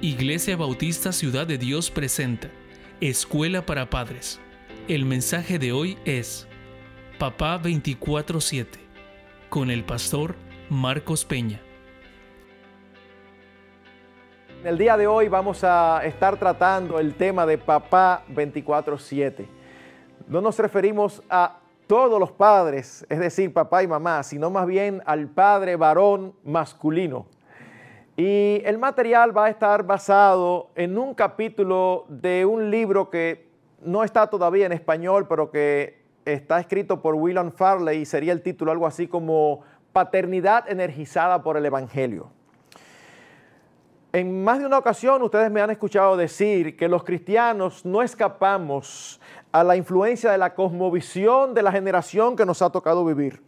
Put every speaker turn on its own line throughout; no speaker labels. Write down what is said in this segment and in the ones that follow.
Iglesia Bautista Ciudad de Dios presenta Escuela para Padres. El mensaje de hoy es Papá 24-7 con el pastor Marcos Peña.
En el día de hoy vamos a estar tratando el tema de Papá 24-7. No nos referimos a todos los padres, es decir, papá y mamá, sino más bien al padre varón masculino. Y el material va a estar basado en un capítulo de un libro que no está todavía en español, pero que está escrito por William Farley y sería el título algo así como Paternidad energizada por el Evangelio. En más de una ocasión ustedes me han escuchado decir que los cristianos no escapamos a la influencia de la cosmovisión de la generación que nos ha tocado vivir,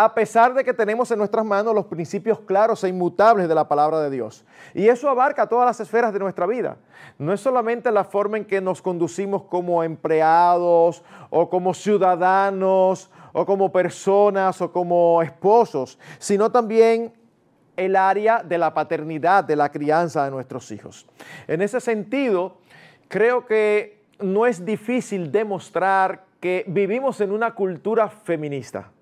a pesar de que tenemos en nuestras manos los principios claros e inmutables de la palabra de Dios. Y eso abarca todas las esferas de nuestra vida. No es solamente la forma en que nos conducimos como empleados o como ciudadanos o como personas o como esposos, sino también el área de la paternidad, de la crianza de nuestros hijos. En ese sentido, creo que no es difícil demostrar que vivimos en una cultura feminista.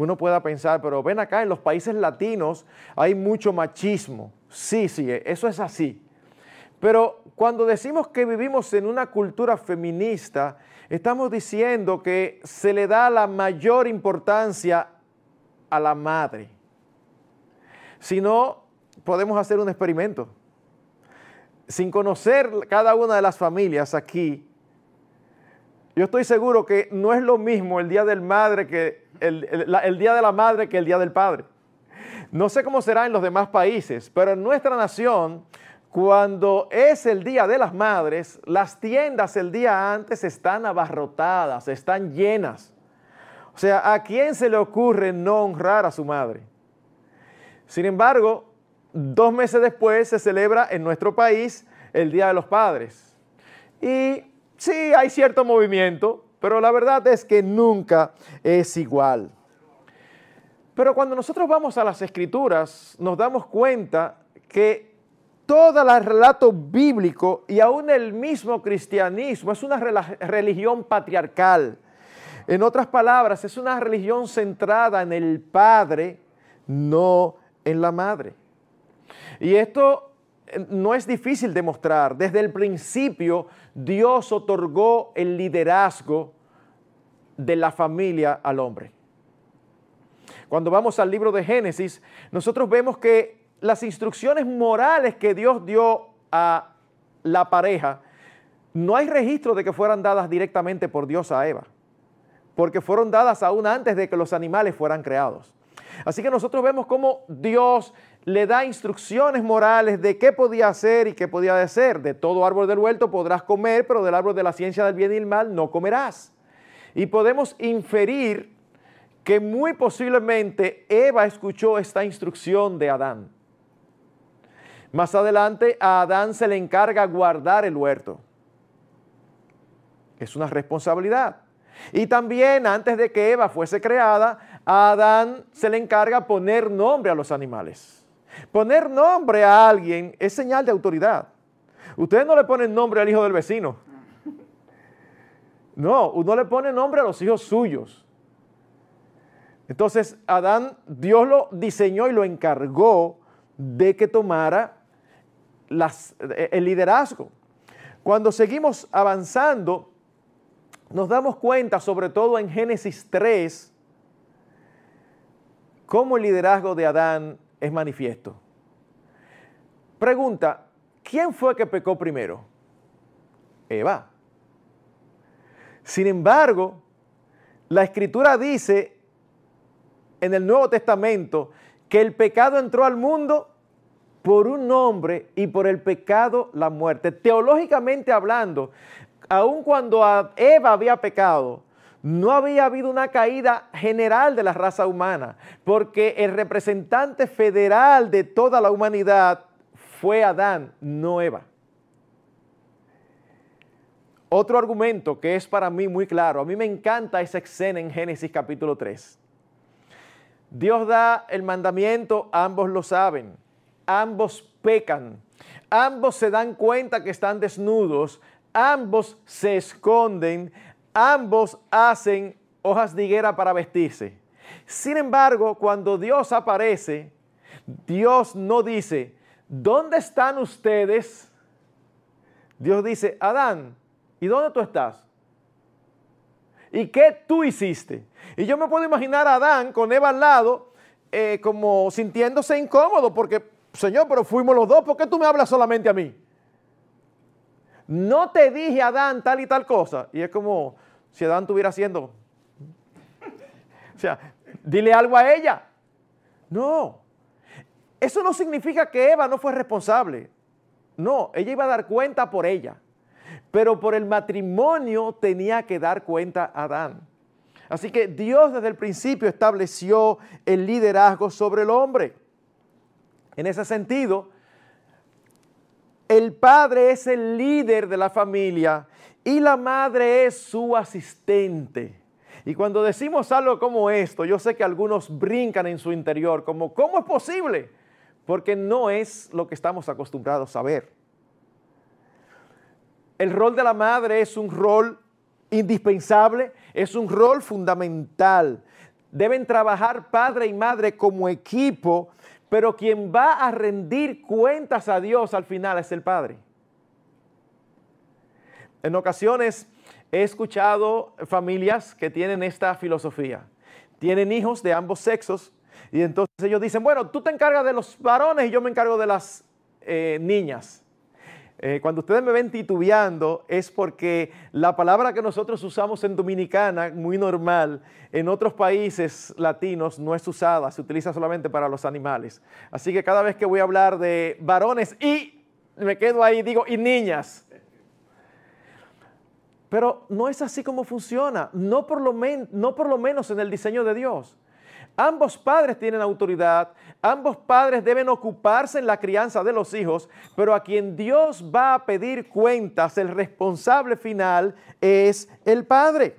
Uno pueda pensar, pero ven acá, en los países latinos hay mucho machismo. Sí, sí, eso es así. Pero cuando decimos que vivimos en una cultura feminista, estamos diciendo que se le da la mayor importancia a la madre si no, podemos hacer un experimento. Sin conocer cada una de las familias aquí, yo estoy seguro que no es lo mismo el día del madre que el, día de la madre que el día del padre. No sé cómo será en los demás países, pero en nuestra nación, cuando es el día de las madres, las tiendas el día antes están abarrotadas, están llenas. O sea, ¿a quién se le ocurre no honrar a su madre? Sin embargo, dos meses después se celebra en nuestro país el Día de los Padres. Y sí, hay cierto movimiento, pero la verdad es que nunca es igual. Pero cuando nosotros vamos a las escrituras, nos damos cuenta que todo el relato bíblico y aún el mismo cristianismo es una religión patriarcal. En otras palabras, es una religión centrada en el Padre, no en la madre. Y esto no es difícil demostrar. Desde el principio Dios otorgó el liderazgo de la familia al hombre. Cuando vamos al libro de Génesis, nosotros vemos que las instrucciones morales que Dios dio a la pareja, no hay registro de que fueran dadas directamente por Dios a Eva, porque fueron dadas aún antes de que los animales fueran creados. Así que nosotros vemos cómo Dios le da instrucciones morales de qué podía hacer y qué podía hacer. De todo árbol del huerto podrás comer, pero del árbol de la ciencia del bien y el mal no comerás. Y podemos inferir que muy posiblemente Eva escuchó esta instrucción de Adán. Más adelante a Adán se le encarga guardar el huerto. Es una responsabilidad. Y también antes de que Eva fuese creada, a Adán se le encarga poner nombre a los animales. Poner nombre a alguien es señal de autoridad. Ustedes no le ponen nombre al hijo del vecino. No, uno le pone nombre a los hijos suyos. Entonces, Adán, Dios lo diseñó y lo encargó de que tomara el liderazgo. Cuando seguimos avanzando, nos damos cuenta, sobre todo en Génesis 3, cómo el liderazgo de Adán es manifiesto. Pregunta, ¿quién fue que pecó primero? Eva. Sin embargo, la escritura dice en el Nuevo Testamento que el pecado entró al mundo por un hombre y por el pecado la muerte. Teológicamente hablando, aun cuando Eva había pecado, no había habido una caída general de la raza humana, porque el representante federal de toda la humanidad fue Adán, no Eva. Otro argumento que es para mí muy claro, a mí me encanta esa escena en Génesis capítulo 3. Dios da el mandamiento, ambos lo saben, ambos pecan. ambos se dan cuenta que están desnudos, ambos se esconden, ambos hacen hojas de higuera para vestirse. Sin embargo, cuando Dios aparece, Dios no dice, ¿dónde están ustedes? Dios dice, Adán, ¿y dónde tú estás? ¿Y qué tú hiciste? Y yo me puedo imaginar a Adán con Eva al lado, eh, como sintiéndose incómodo, porque, Señor, pero fuimos los dos, ¿por qué tú me hablas solamente a mí? No te dije, Adán, tal y tal cosa. Y es como si Adán estuviera haciendo. O sea, dile algo a ella. No. Eso no significa que Eva no fue responsable. No, ella iba a dar cuenta por ella. Pero por el matrimonio tenía que dar cuenta a Adán. Así que Dios desde el principio estableció el liderazgo sobre el hombre. En ese sentido, el padre es el líder de la familia y la madre es su asistente. Y cuando decimos algo como esto, yo sé que algunos brincan en su interior, como, ¿cómo es posible? Porque no es lo que estamos acostumbrados a ver. El rol de la madre es un rol indispensable, es un rol fundamental. Deben trabajar padre y madre como equipo, pero quien va a rendir cuentas a Dios al final es el padre. En ocasiones he escuchado familias que tienen esta filosofía. Tienen hijos de ambos sexos y entonces ellos dicen, bueno, tú te encargas de los varones y yo me encargo de las eh, niñas. Eh, cuando ustedes me ven titubeando es porque la palabra que nosotros usamos en Dominicana, muy normal, en otros países latinos no es usada, se utiliza solamente para los animales. Así que cada vez que voy a hablar de varones y me quedo ahí, digo, y niñas. Pero no es así como funciona, no por lo, no por lo menos en el diseño de Dios. Ambos padres tienen autoridad, ambos padres deben ocuparse en la crianza de los hijos, pero a quien Dios va a pedir cuentas, el responsable final es el padre.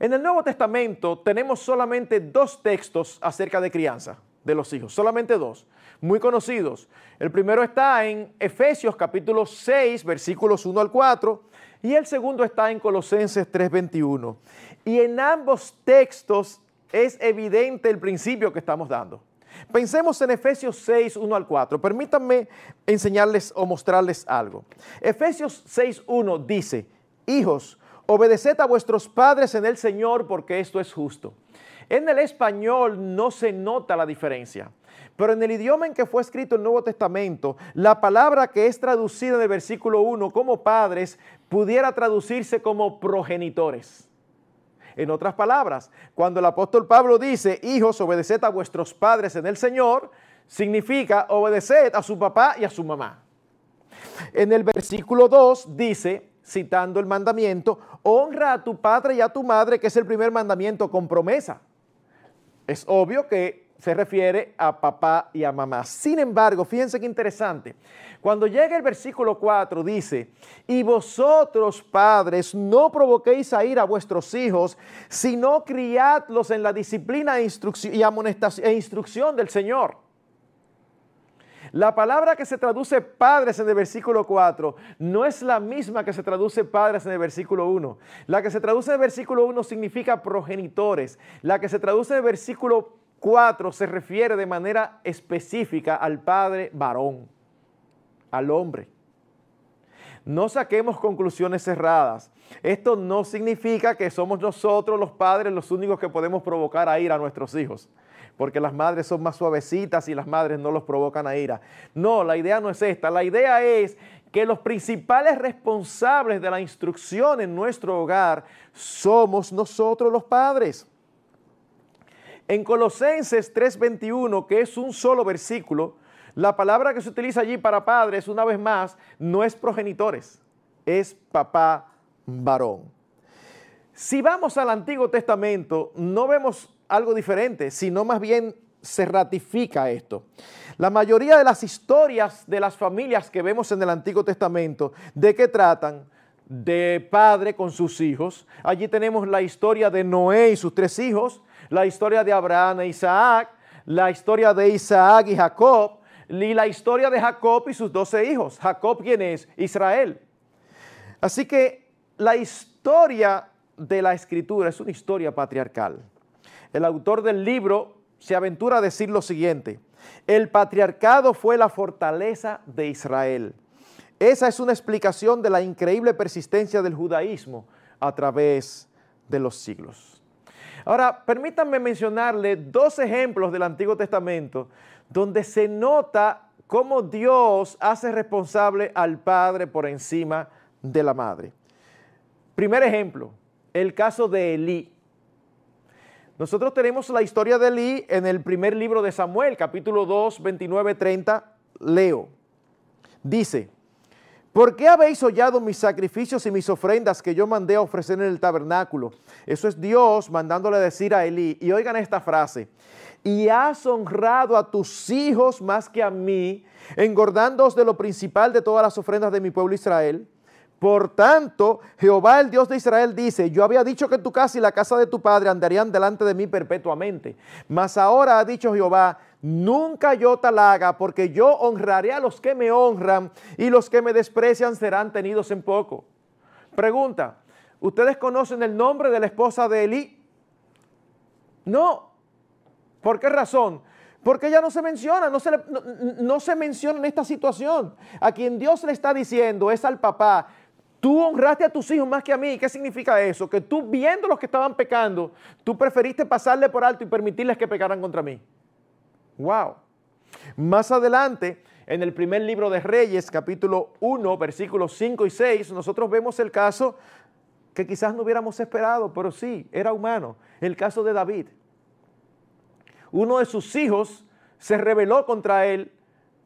En el Nuevo Testamento tenemos solamente dos textos acerca de crianza de los hijos, solamente dos, muy conocidos. El primero está en Efesios capítulo 6, versículos 1 al 4, y el segundo está en Colosenses 3:21. Y en ambos textos es evidente el principio que estamos dando. Pensemos en Efesios 6, 1 al 4. Permítanme enseñarles o mostrarles algo. Efesios 6, 1 dice, hijos, obedeced a vuestros padres en el Señor porque esto es justo. En el español no se nota la diferencia, pero en el idioma en que fue escrito el Nuevo Testamento, la palabra que es traducida en el versículo 1 como padres pudiera traducirse como progenitores. En otras palabras, cuando el apóstol Pablo dice, hijos, obedeced a vuestros padres en el Señor, significa obedeced a su papá y a su mamá. En el versículo 2 dice, citando el mandamiento, honra a tu padre y a tu madre, que es el primer mandamiento con promesa. Es obvio que se refiere a papá y a mamá. Sin embargo, fíjense qué interesante. Cuando llega el versículo 4 dice, y vosotros padres no provoquéis a ir a vuestros hijos, sino criadlos en la disciplina e instrucción, y e instrucción del Señor. La palabra que se traduce padres en el versículo 4 no es la misma que se traduce padres en el versículo 1. La que se traduce en el versículo 1 significa progenitores. La que se traduce en el versículo 4 se refiere de manera específica al padre varón al hombre. No saquemos conclusiones cerradas. Esto no significa que somos nosotros los padres los únicos que podemos provocar a ira a nuestros hijos, porque las madres son más suavecitas y las madres no los provocan a ira. No, la idea no es esta. La idea es que los principales responsables de la instrucción en nuestro hogar somos nosotros los padres. En Colosenses 3:21, que es un solo versículo, la palabra que se utiliza allí para padres, una vez más, no es progenitores, es papá varón. Si vamos al Antiguo Testamento, no vemos algo diferente, sino más bien se ratifica esto. La mayoría de las historias de las familias que vemos en el Antiguo Testamento, ¿de qué tratan? De padre con sus hijos. Allí tenemos la historia de Noé y sus tres hijos, la historia de Abraham e Isaac, la historia de Isaac y Jacob, y la historia de Jacob y sus doce hijos. Jacob, ¿quién es? Israel. Así que la historia de la escritura es una historia patriarcal. El autor del libro se aventura a decir lo siguiente, el patriarcado fue la fortaleza de Israel. Esa es una explicación de la increíble persistencia del judaísmo a través de los siglos. Ahora, permítanme mencionarle dos ejemplos del Antiguo Testamento donde se nota cómo Dios hace responsable al padre por encima de la madre. Primer ejemplo, el caso de Elí. Nosotros tenemos la historia de Elí en el primer libro de Samuel, capítulo 2, 29, 30. Leo. Dice, ¿por qué habéis hollado mis sacrificios y mis ofrendas que yo mandé a ofrecer en el tabernáculo? Eso es Dios mandándole decir a Elí. Y oigan esta frase, y has honrado a tus hijos más que a mí, engordándoos de lo principal de todas las ofrendas de mi pueblo Israel. Por tanto, Jehová el Dios de Israel dice, yo había dicho que tu casa y la casa de tu padre andarían delante de mí perpetuamente. Mas ahora ha dicho Jehová, nunca yo tal haga, porque yo honraré a los que me honran y los que me desprecian serán tenidos en poco. Pregunta, ¿ustedes conocen el nombre de la esposa de Elí? No. ¿Por qué razón? Porque ella no se menciona, no se, no se menciona en esta situación. A quien Dios le está diciendo es al papá, Tú honraste a tus hijos más que a mí. ¿Qué significa eso? Que tú viendo los que estaban pecando, tú preferiste pasarle por alto y permitirles que pecaran contra mí. Wow. Más adelante, en el primer libro de Reyes, capítulo 1, versículos 5 y 6, nosotros vemos el caso que quizás no hubiéramos esperado, pero sí, era humano, el caso de David. Uno de sus hijos se rebeló contra él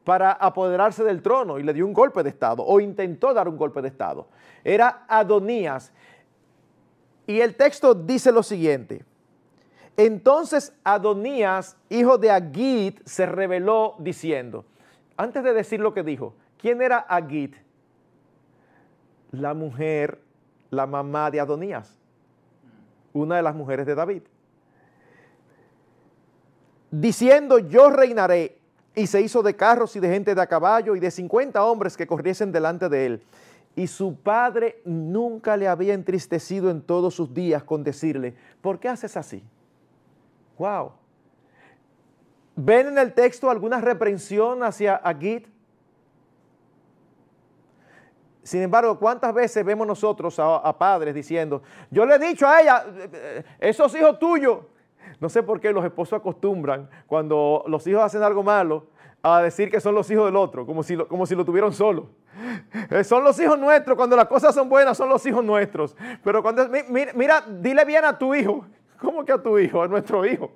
para apoderarse del trono y le dio un golpe de Estado o intentó dar un golpe de Estado. Era Adonías. Y el texto dice lo siguiente. Entonces Adonías, hijo de Agit, se rebeló diciendo, antes de decir lo que dijo, ¿quién era Agit? La mujer, la mamá de Adonías, una de las mujeres de David. Diciendo, yo reinaré y se hizo de carros y de gente de a caballo y de 50 hombres que corriesen delante de él. Y su padre nunca le había entristecido en todos sus días con decirle, ¿por qué haces así? Wow. ¿Ven en el texto alguna reprensión hacia Agit? Sin embargo, ¿cuántas veces vemos nosotros a, padres diciendo, yo le he dicho a ella, esos hijos tuyos, no sé por qué los esposos acostumbran cuando los hijos hacen algo malo a decir que son los hijos del otro, como si lo, como si lo tuvieron solo. Eh, son los hijos nuestros, cuando las cosas son buenas son los hijos nuestros. Pero cuando, mira, dile bien a tu hijo. ¿Cómo que a tu hijo? A nuestro hijo.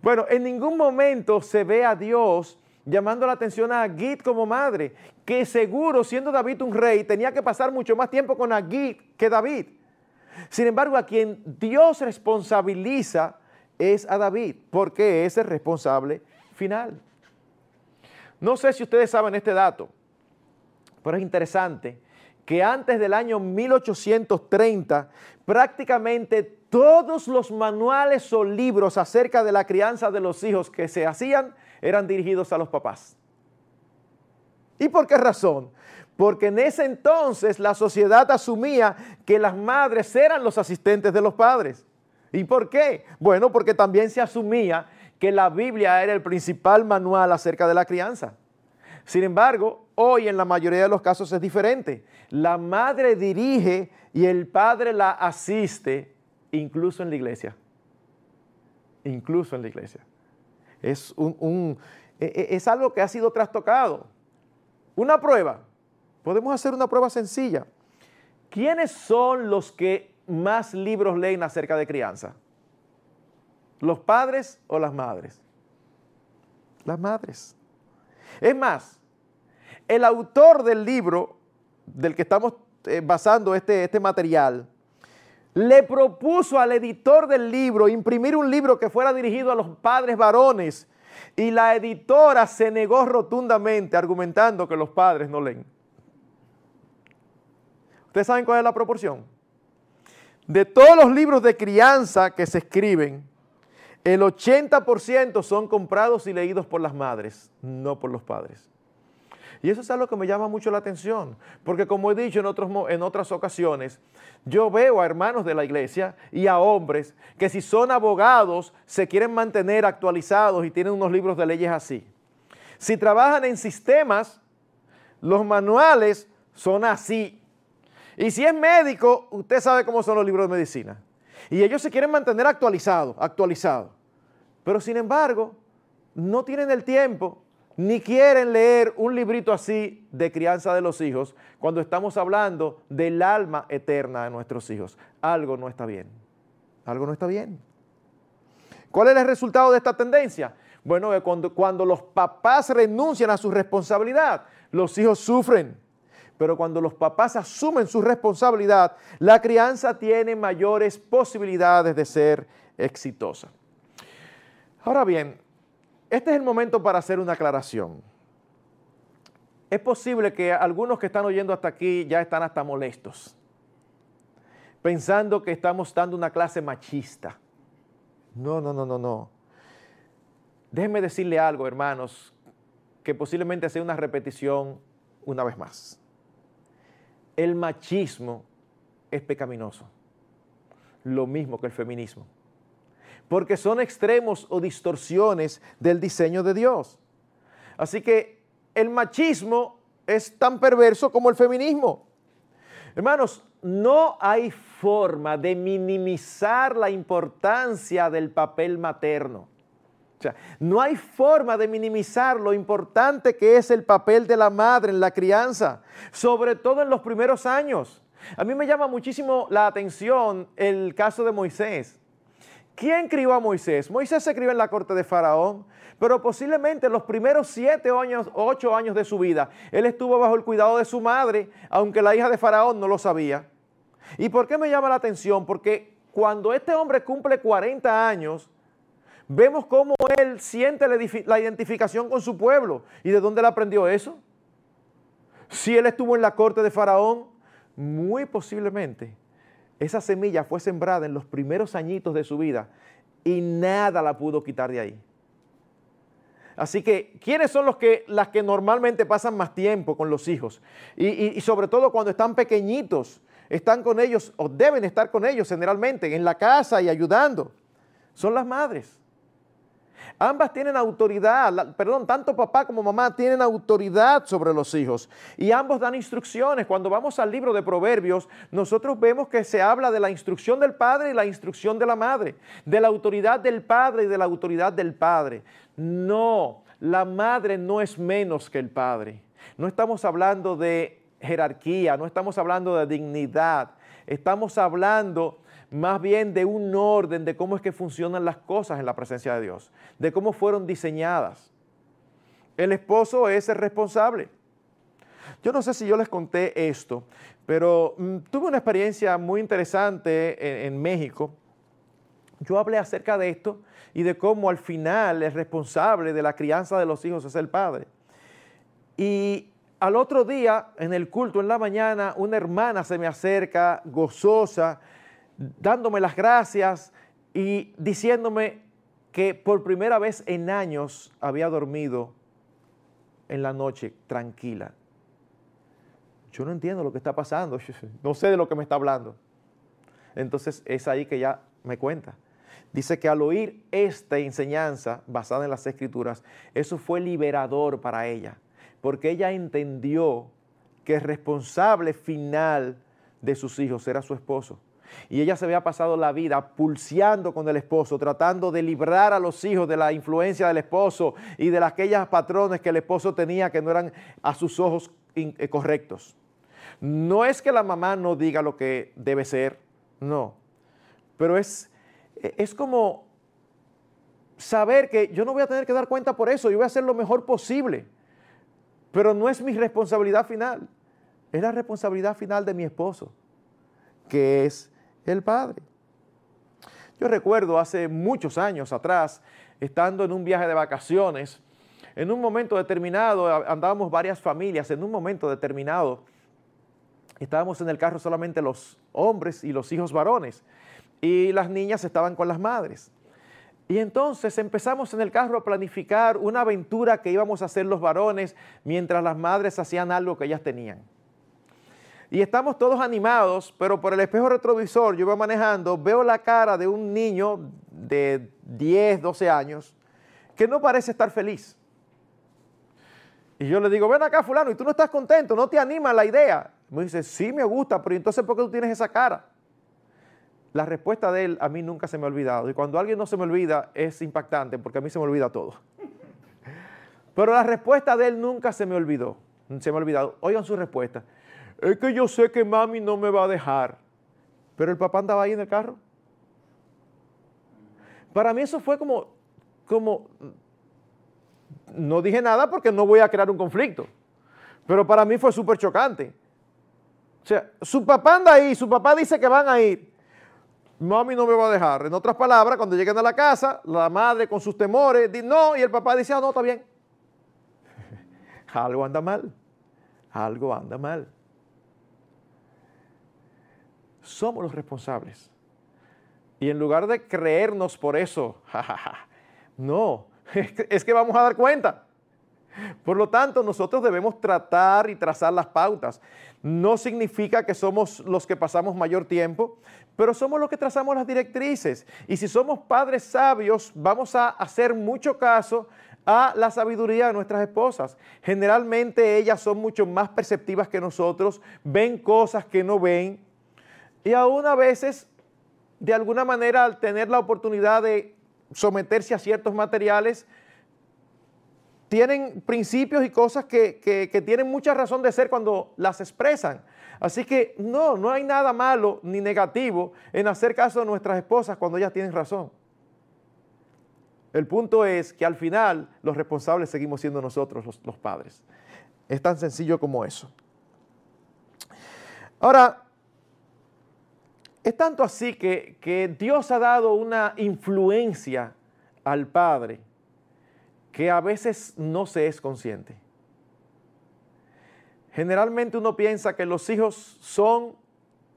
Bueno, en ningún momento se ve a Dios llamando la atención a Agit como madre, que seguro, siendo David un rey, tenía que pasar mucho más tiempo con Agit que David. Sin embargo, a quien Dios responsabiliza es a David, porque es el responsable final. No sé si ustedes saben este dato, pero es interesante que antes del año 1830 prácticamente todos los manuales o libros acerca de la crianza de los hijos que se hacían eran dirigidos a los papás. ¿Y por qué razón? Porque en ese entonces la sociedad asumía que las madres eran los asistentes de los padres. ¿Y por qué? Bueno, porque también se asumía que la Biblia era el principal manual acerca de la crianza. Sin embargo, hoy en la mayoría de los casos es diferente. La madre dirige y el padre la asiste, incluso en la iglesia. Incluso en la iglesia. Es, un, e, e, es algo que ha sido trastocado. Una prueba. Podemos hacer una prueba sencilla. ¿Quiénes son los que más libros leen acerca de crianza? ¿Los padres o las madres? Las madres. Es más, el autor del libro del que estamos eh, basando este, este material, le propuso al editor del libro imprimir un libro que fuera dirigido a los padres varones y la editora se negó rotundamente argumentando que los padres no leen. ¿Ustedes saben cuál es la proporción? De todos los libros de crianza que se escriben, el 80% son comprados y leídos por las madres, no por los padres. Y eso es algo que me llama mucho la atención, porque como he dicho en, otros, en otras ocasiones, yo veo a hermanos de la iglesia y a hombres que si son abogados se quieren mantener actualizados y tienen unos libros de leyes así. Si trabajan en sistemas, los manuales son así. Y si es médico, usted sabe cómo son los libros de medicina. Y ellos se quieren mantener actualizados, actualizados. Pero sin embargo, no tienen el tiempo ni quieren leer un librito así de crianza de los hijos cuando estamos hablando del alma eterna de nuestros hijos. Algo no está bien. Algo no está bien. ¿Cuál es el resultado de esta tendencia? Bueno, cuando, cuando los papás renuncian a su responsabilidad, los hijos sufren. Pero cuando los papás asumen su responsabilidad, la crianza tiene mayores posibilidades de ser exitosa. Ahora bien, este es el momento para hacer una aclaración. Es posible que algunos que están oyendo hasta aquí ya están hasta molestos, pensando que estamos dando una clase machista. No, no, no, no, no. Déjenme decirle algo, hermanos, que posiblemente sea una repetición una vez más. El machismo es pecaminoso, lo mismo que el feminismo porque son extremos o distorsiones del diseño de Dios. Así que el machismo es tan perverso como el feminismo. Hermanos, no hay forma de minimizar la importancia del papel materno. O sea, no hay forma de minimizar lo importante que es el papel de la madre en la crianza, sobre todo en los primeros años. A mí me llama muchísimo la atención el caso de Moisés. ¿Quién crió a Moisés? Moisés se crió en la corte de Faraón, pero posiblemente en los primeros siete años, ocho años de su vida, él estuvo bajo el cuidado de su madre, aunque la hija de Faraón no lo sabía. ¿Y por qué me llama la atención? Porque cuando este hombre cumple 40 años, vemos cómo él siente la identificación con su pueblo. ¿Y de dónde él aprendió eso? Si él estuvo en la corte de Faraón, muy posiblemente esa semilla fue sembrada en los primeros añitos de su vida y nada la pudo quitar de ahí. Así que, ¿quiénes son los que, las que normalmente pasan más tiempo con los hijos? Y, y, sobre todo cuando están pequeñitos, están con ellos o deben estar con ellos generalmente en la casa y ayudando. Son las madres. Ambas tienen autoridad, perdón, tanto papá como mamá tienen autoridad sobre los hijos y ambos dan instrucciones. Cuando vamos al libro de Proverbios, nosotros vemos que se habla de la instrucción del padre y la instrucción de la madre, de la autoridad del padre y de la autoridad del padre. No, la madre no es menos que el padre. No estamos hablando de jerarquía, no estamos hablando de dignidad, estamos hablando más bien de un orden de cómo es que funcionan las cosas en la presencia de Dios, de cómo fueron diseñadas. El esposo es el responsable. Yo no sé si yo les conté esto, pero mm, tuve una experiencia muy interesante en, México. Yo hablé acerca de esto y de cómo al final el responsable de la crianza de los hijos es el padre. Y al otro día, en el culto, en la mañana, una hermana se me acerca, gozosa, dándome las gracias y diciéndome que por primera vez en años había dormido en la noche tranquila. Yo no entiendo lo que está pasando, no sé de lo que me está hablando. Entonces es ahí que ya me cuenta. Dice que al oír esta enseñanza basada en las escrituras, eso fue liberador para ella, porque ella entendió que el responsable final de sus hijos era su esposo. Y ella se había pasado la vida pulseando con el esposo, tratando de librar a los hijos de la influencia del esposo y de aquellas patrones que el esposo tenía que no eran a sus ojos eh, correctos. No es que la mamá no diga lo que debe ser, no. Pero es, e, es como saber que yo no voy a tener que dar cuenta por eso, yo voy a hacer lo mejor posible. Pero no es mi responsabilidad final, es la responsabilidad final de mi esposo, que es el Padre. Yo recuerdo hace muchos años atrás, estando en un viaje de vacaciones, en un momento determinado, andábamos varias familias, en un momento determinado, estábamos en el carro solamente los hombres y los hijos varones, y las niñas estaban con las madres. Y entonces empezamos en el carro a planificar una aventura que íbamos a hacer los varones mientras las madres hacían algo que ellas tenían. Y estamos todos animados, pero por el espejo retrovisor yo iba manejando, veo la cara de un niño de 10, 12 años que no parece estar feliz. Y yo le digo, ven acá fulano, y tú no estás contento, no te anima la idea. Me dice, sí me gusta, pero entonces ¿por qué tú tienes esa cara? La respuesta de él a mí nunca se me ha olvidado. Y cuando alguien no se me olvida es impactante porque a mí se me olvida todo. Pero la respuesta de él nunca se me olvidó. Se me ha olvidado. Oigan su respuesta. Es que yo sé que mami no me va a dejar. Pero el papá andaba ahí en el carro. Para mí eso fue como, como, no dije nada porque no voy a crear un conflicto. Pero para mí fue súper chocante. O sea, su papá anda ahí, su papá dice que van a ir mami no me va a dejar. En otras palabras, cuando lleguen a la casa, la madre con sus temores dice no, y el papá dice, ah, no, está bien. Algo anda mal. Algo anda mal. Somos los responsables. Y en lugar de creernos por eso, no, es que vamos a dar cuenta. Por lo tanto, nosotros debemos tratar y trazar las pautas. No significa que somos los que pasamos mayor tiempo, pero somos los que trazamos las directrices. Y si somos padres sabios, vamos a hacer mucho caso a la sabiduría de nuestras esposas. Generalmente ellas son mucho más perceptivas que nosotros, ven cosas que no ven y aún a veces, de alguna manera, al tener la oportunidad de someterse a ciertos materiales, tienen principios y cosas que, tienen mucha razón de ser cuando las expresan. Así que no, no hay nada malo ni negativo en hacer caso de nuestras esposas cuando ellas tienen razón. El punto es que al final los responsables seguimos siendo nosotros los, padres. Es tan sencillo como eso. Ahora, es tanto así que, que Dios ha dado una influencia al Padre que a veces no se es consciente. Generalmente uno piensa que los hijos son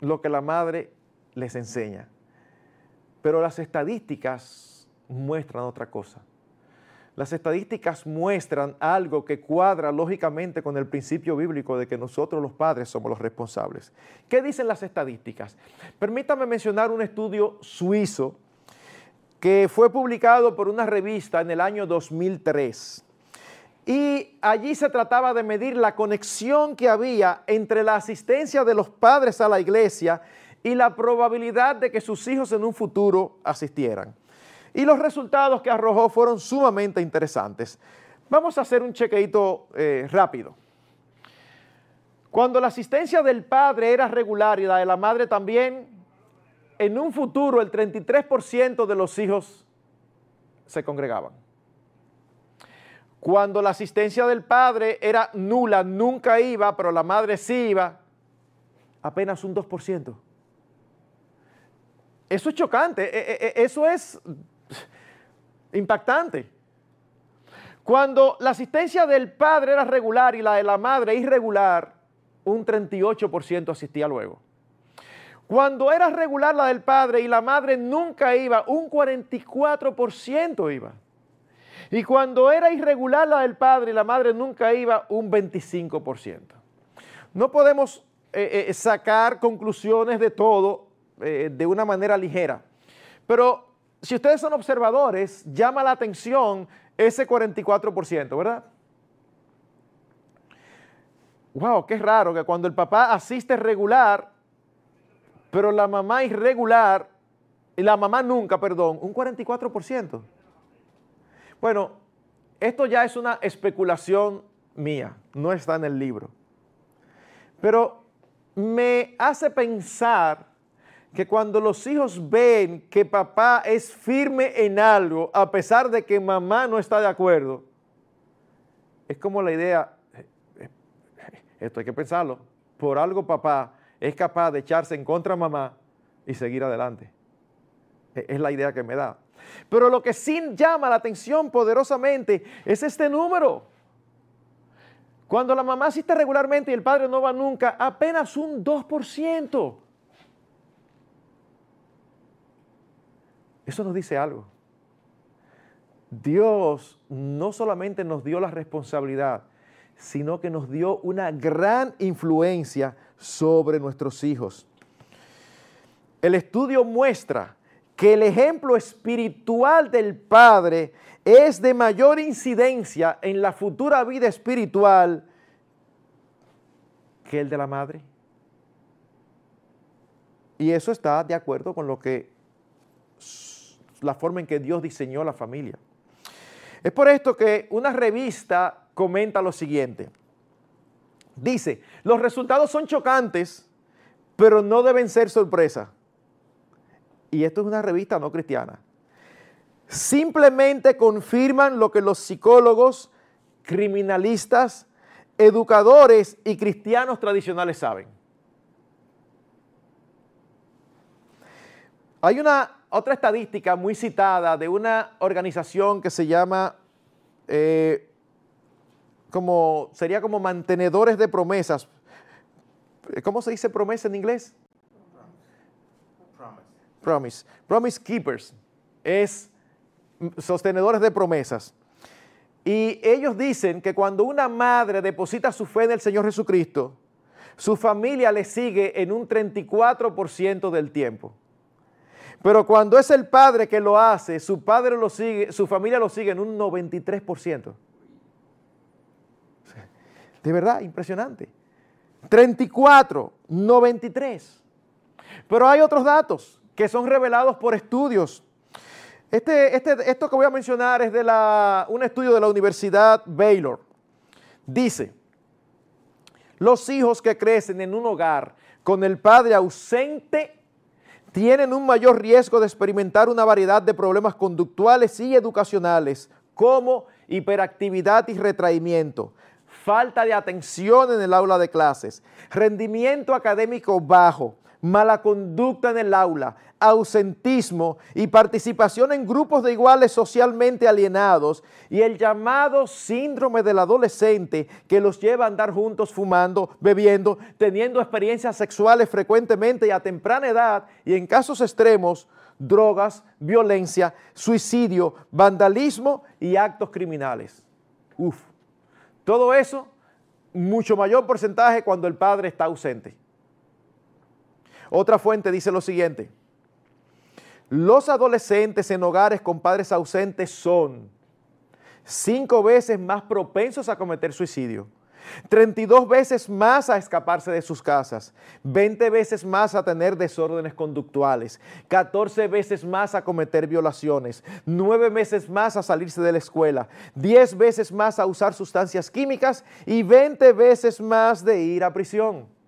lo que la madre les enseña, pero las estadísticas muestran otra cosa. Las estadísticas muestran algo que cuadra lógicamente con el principio bíblico de que nosotros los padres somos los responsables. ¿Qué dicen las estadísticas? Permítame mencionar un estudio suizo que fue publicado por una revista en el año 2003. Y allí se trataba de medir la conexión que había entre la asistencia de los padres a la iglesia y la probabilidad de que sus hijos en un futuro asistieran. Y los resultados que arrojó fueron sumamente interesantes. Vamos a hacer un chequeito eh, rápido. Cuando la asistencia del padre era regular y la de la madre también, en un futuro el 33% de los hijos se congregaban. Cuando la asistencia del padre era nula, nunca iba, pero la madre sí iba, apenas un 2%. Eso es chocante, e, e, e, eso es impactante. Cuando la asistencia del padre era regular y la de la madre irregular, un 38% asistía luego. Cuando era regular la del padre y la madre nunca iba, un 44% iba. Y cuando era irregular la del padre y la madre nunca iba, un 25%. No podemos eh, eh, sacar conclusiones de todo eh, de una manera ligera. Pero si ustedes son observadores, llama la atención ese 44%, ¿verdad? Wow, qué raro que cuando el papá asiste regular, pero la mamá irregular, y la mamá nunca, perdón, un 44%. Bueno, esto ya es una especulación mía, no está en el libro. Pero me hace pensar que cuando los hijos ven que papá es firme en algo, a pesar de que mamá no está de acuerdo, es como la idea, eh, eh, esto hay que pensarlo, por algo papá es capaz de echarse en contra mamá y seguir adelante. E-, es la idea que me da. Pero lo que sí llama la atención poderosamente es este número. Cuando la mamá asiste regularmente y el padre no va nunca, apenas un 2%. Eso nos dice algo. Dios no solamente nos dio la responsabilidad, sino que nos dio una gran influencia sobre nuestros hijos. El estudio muestra que el ejemplo espiritual del padre es de mayor incidencia en la futura vida espiritual que el de la madre. Y eso está de acuerdo con lo que la forma en que Dios diseñó la familia. Es por esto que una revista comenta lo siguiente. Dice, los resultados son chocantes, pero no deben ser sorpresa. Y esto es una revista no cristiana. Simplemente confirman lo que los psicólogos, criminalistas, educadores y cristianos tradicionales saben. Hay una otra estadística muy citada de una organización que se llama, eh, como, sería como mantenedores de promesas. ¿Cómo se dice promesa en inglés? Promise. Promise. Promise Keepers. Es sostenedores de promesas. Y ellos dicen que cuando una madre deposita su fe en el Señor Jesucristo, su familia le sigue en un 34% del tiempo. Pero cuando es el padre que lo hace, su padre lo sigue, su familia lo sigue en un 93%. De verdad, impresionante. 34, 93. Pero hay otros datos que son revelados por estudios. Este, este, esto que voy a mencionar es de la, un estudio de la Universidad Baylor. Dice, los hijos que crecen en un hogar con el padre ausente tienen un mayor riesgo de experimentar una variedad de problemas conductuales y educacionales, como hiperactividad y retraimiento, falta de atención en el aula de clases, rendimiento académico bajo, mala conducta en el aula, ausentismo y participación en grupos de iguales socialmente alienados y el llamado síndrome del adolescente que los lleva a andar juntos fumando, bebiendo, teniendo experiencias sexuales frecuentemente y a temprana edad y en casos extremos, drogas, violencia, suicidio, vandalismo y actos criminales. Uf, todo eso, mucho mayor porcentaje cuando el padre está ausente. Otra fuente dice lo siguiente, los adolescentes en hogares con padres ausentes son cinco veces más propensos a cometer suicidio, 32 veces más a escaparse de sus casas, 20 veces más a tener desórdenes conductuales, 14 veces más a cometer violaciones, 9 veces más a salirse de la escuela, 10 veces más a usar sustancias químicas y 20 veces más de ir a prisión.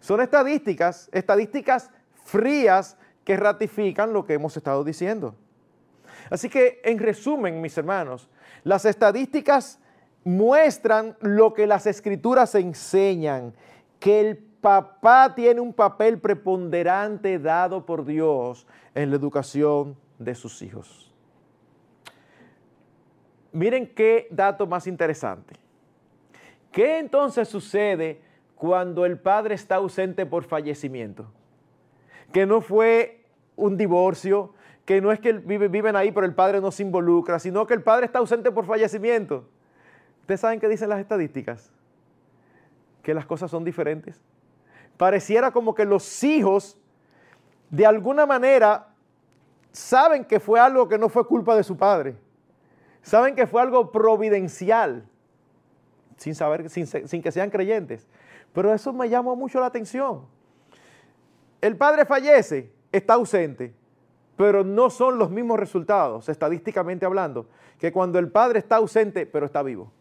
Son estadísticas, estadísticas frías que ratifican lo que hemos estado diciendo. Así que, en resumen, mis hermanos, las estadísticas muestran lo que las escrituras enseñan, que el papá tiene un papel preponderante dado por Dios en la educación de sus hijos. Miren qué dato más interesante. ¿Qué entonces sucede cuando el padre está ausente por fallecimiento? Que no fue un divorcio, que no es que viven ahí pero el padre no se involucra, sino que el padre está ausente por fallecimiento. ¿Ustedes saben qué dicen las estadísticas? Que las cosas son diferentes. Pareciera como que los hijos, de alguna manera, saben que fue algo que no fue culpa de su padre. Saben que fue algo providencial, sin saber, sin, que sean creyentes. Pero eso me llamó mucho la atención. El padre fallece, está ausente, pero no son los mismos resultados, estadísticamente hablando, que cuando el padre está ausente, pero está vivo.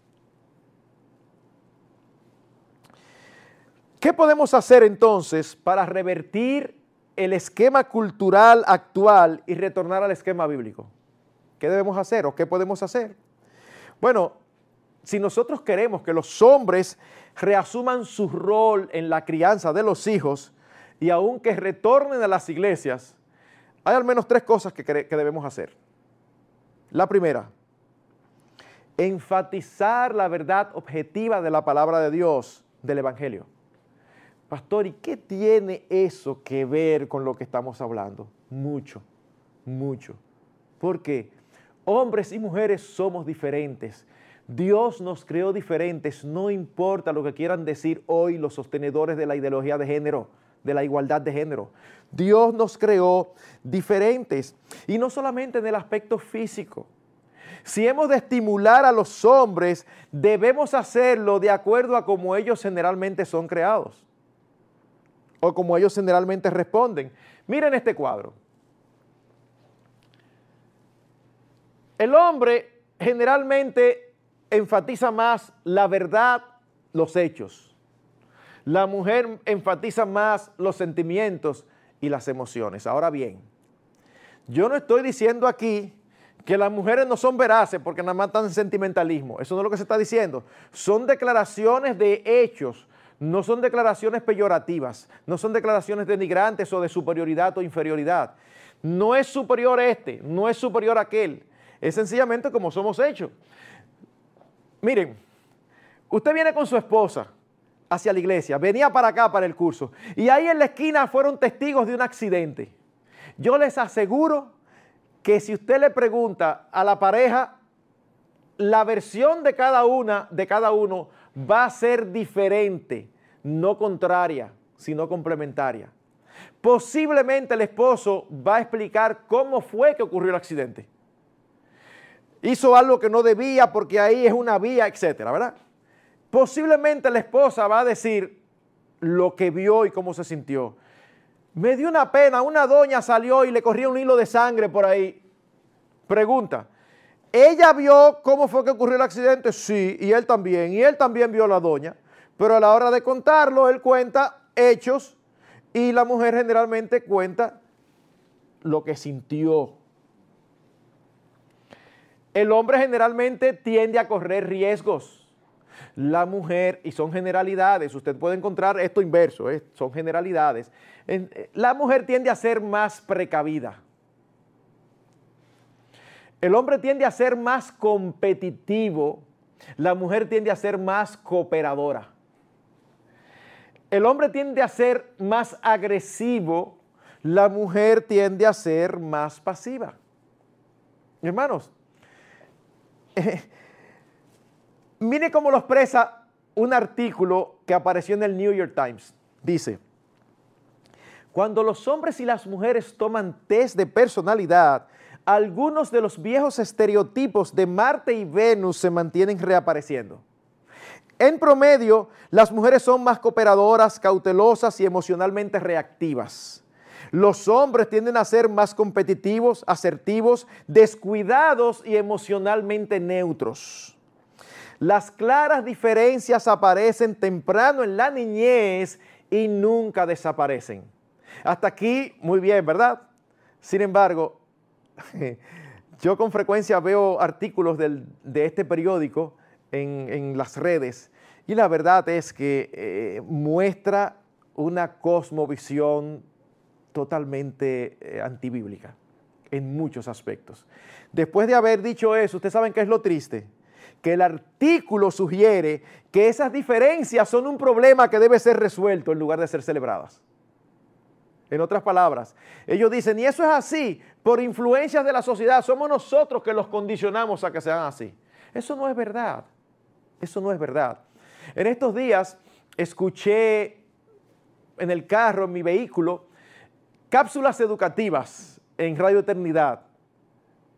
¿Qué podemos hacer entonces para revertir el esquema cultural actual y retornar al esquema bíblico? ¿Qué debemos hacer o qué podemos hacer? Bueno, si nosotros queremos que los hombres reasuman su rol en la crianza de los hijos y aun que retornen a las iglesias, hay al menos tres cosas que, que debemos hacer. La primera, enfatizar la verdad objetiva de la palabra de Dios, del Evangelio. Pastor, ¿y qué tiene eso que ver con lo que estamos hablando? Mucho, mucho. ¿Por qué? Hombres y mujeres somos diferentes. Dios nos creó diferentes, no importa lo que quieran decir hoy los sostenedores de la ideología de género, de la igualdad de género. Dios nos creó diferentes y no solamente en el aspecto físico. Si hemos de estimular a los hombres, debemos hacerlo de acuerdo a cómo ellos generalmente son creados o como ellos generalmente responden. Miren este cuadro. El hombre generalmente enfatiza más la verdad, los hechos. La mujer enfatiza más los sentimientos y las emociones. Ahora bien, yo no estoy diciendo aquí que las mujeres no son veraces porque nada más están en sentimentalismo. Eso no es lo que se está diciendo. Son declaraciones de hechos, no son declaraciones peyorativas, no son declaraciones denigrantes o de superioridad o inferioridad. No es superior este, no es superior aquel. Es sencillamente como somos hechos. Miren, usted viene con su esposa hacia la iglesia, venía para acá para el curso, y ahí en la esquina fueron testigos de un accidente. Yo les aseguro que si usted le pregunta a la pareja, la versión de cada una, de cada uno, va a ser diferente, no contraria, sino complementaria. Posiblemente el esposo va a explicar cómo fue que ocurrió el accidente. Hizo algo que no debía porque ahí es una vía, etcétera, ¿verdad? Posiblemente la esposa va a decir lo que vio y cómo se sintió. Me dio una pena, una doña salió y le corría un hilo de sangre por ahí. Pregunta, ¿ella vio cómo fue que ocurrió el accidente? Sí, y él también, y él también vio a la doña, pero a la hora de contarlo, él cuenta hechos y la mujer generalmente cuenta lo que sintió. El hombre generalmente tiende a correr riesgos la mujer, y son generalidades, usted puede encontrar esto inverso, ¿eh? son generalidades, eh, la mujer tiende a ser más precavida. El hombre tiende a ser más competitivo, la mujer tiende a ser más cooperadora. El hombre tiende a ser más agresivo, la mujer tiende a ser más pasiva. Hermanos, Mire cómo lo expresa un artículo que apareció en el New York Times. Dice, cuando los hombres y las mujeres toman test de personalidad, algunos de los viejos estereotipos de Marte y Venus se mantienen reapareciendo. En promedio, las mujeres son más cooperadoras, cautelosas y emocionalmente reactivas. Los hombres tienden a ser más competitivos, asertivos, descuidados y emocionalmente neutros. Las claras diferencias aparecen temprano en la niñez y nunca desaparecen. Hasta aquí, muy bien, ¿verdad? Sin embargo, yo con frecuencia veo artículos de este periódico en, las redes y la verdad es que eh, muestra una cosmovisión totalmente eh, antibíblica en muchos aspectos. Después de haber dicho eso, ¿ustedes saben qué es lo triste? que el artículo sugiere que esas diferencias son un problema que debe ser resuelto en lugar de ser celebradas. En otras palabras, ellos dicen, y eso es así, por influencias de la sociedad, somos nosotros que los condicionamos a que sean así. Eso no es verdad, eso no es verdad. En estos días escuché en el carro, en mi vehículo, cápsulas educativas en Radio Eternidad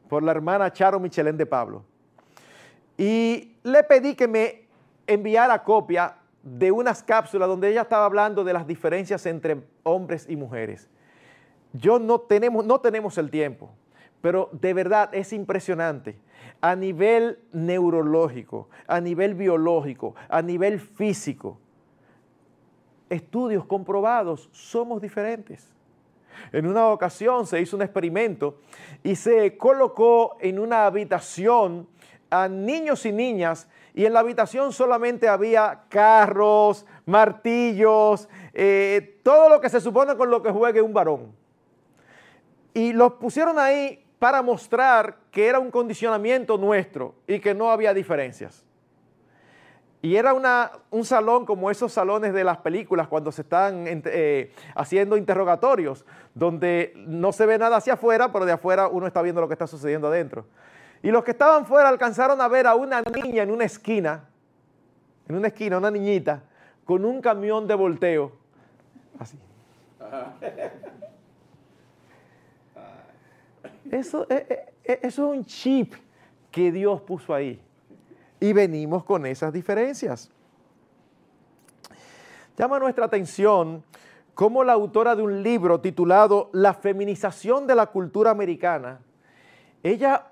por la hermana Charo Michelén de Pablo. Y le pedí que me enviara copia de unas cápsulas donde ella estaba hablando de las diferencias entre hombres y mujeres. Yo no tenemos, no tenemos el tiempo, pero de verdad es impresionante. A nivel neurológico, a nivel biológico, a nivel físico, estudios comprobados, somos diferentes. En una ocasión se hizo un experimento y se colocó en una habitación a niños y niñas y en la habitación solamente había carros, martillos, eh, todo lo que se supone con lo que juegue un varón. Y los pusieron ahí para mostrar que era un condicionamiento nuestro y que no había diferencias. Y era una, un salón como esos salones de las películas cuando se están eh, haciendo interrogatorios, donde no se ve nada hacia afuera, pero de afuera uno está viendo lo que está sucediendo adentro. Y los que estaban fuera alcanzaron a ver a una niña en una esquina, en una esquina, una niñita, con un camión de volteo. Así. Eso, eh, eh, eso es un chip que Dios puso ahí. Y venimos con esas diferencias. Llama nuestra atención cómo la autora de un libro titulado La feminización de la cultura americana, ella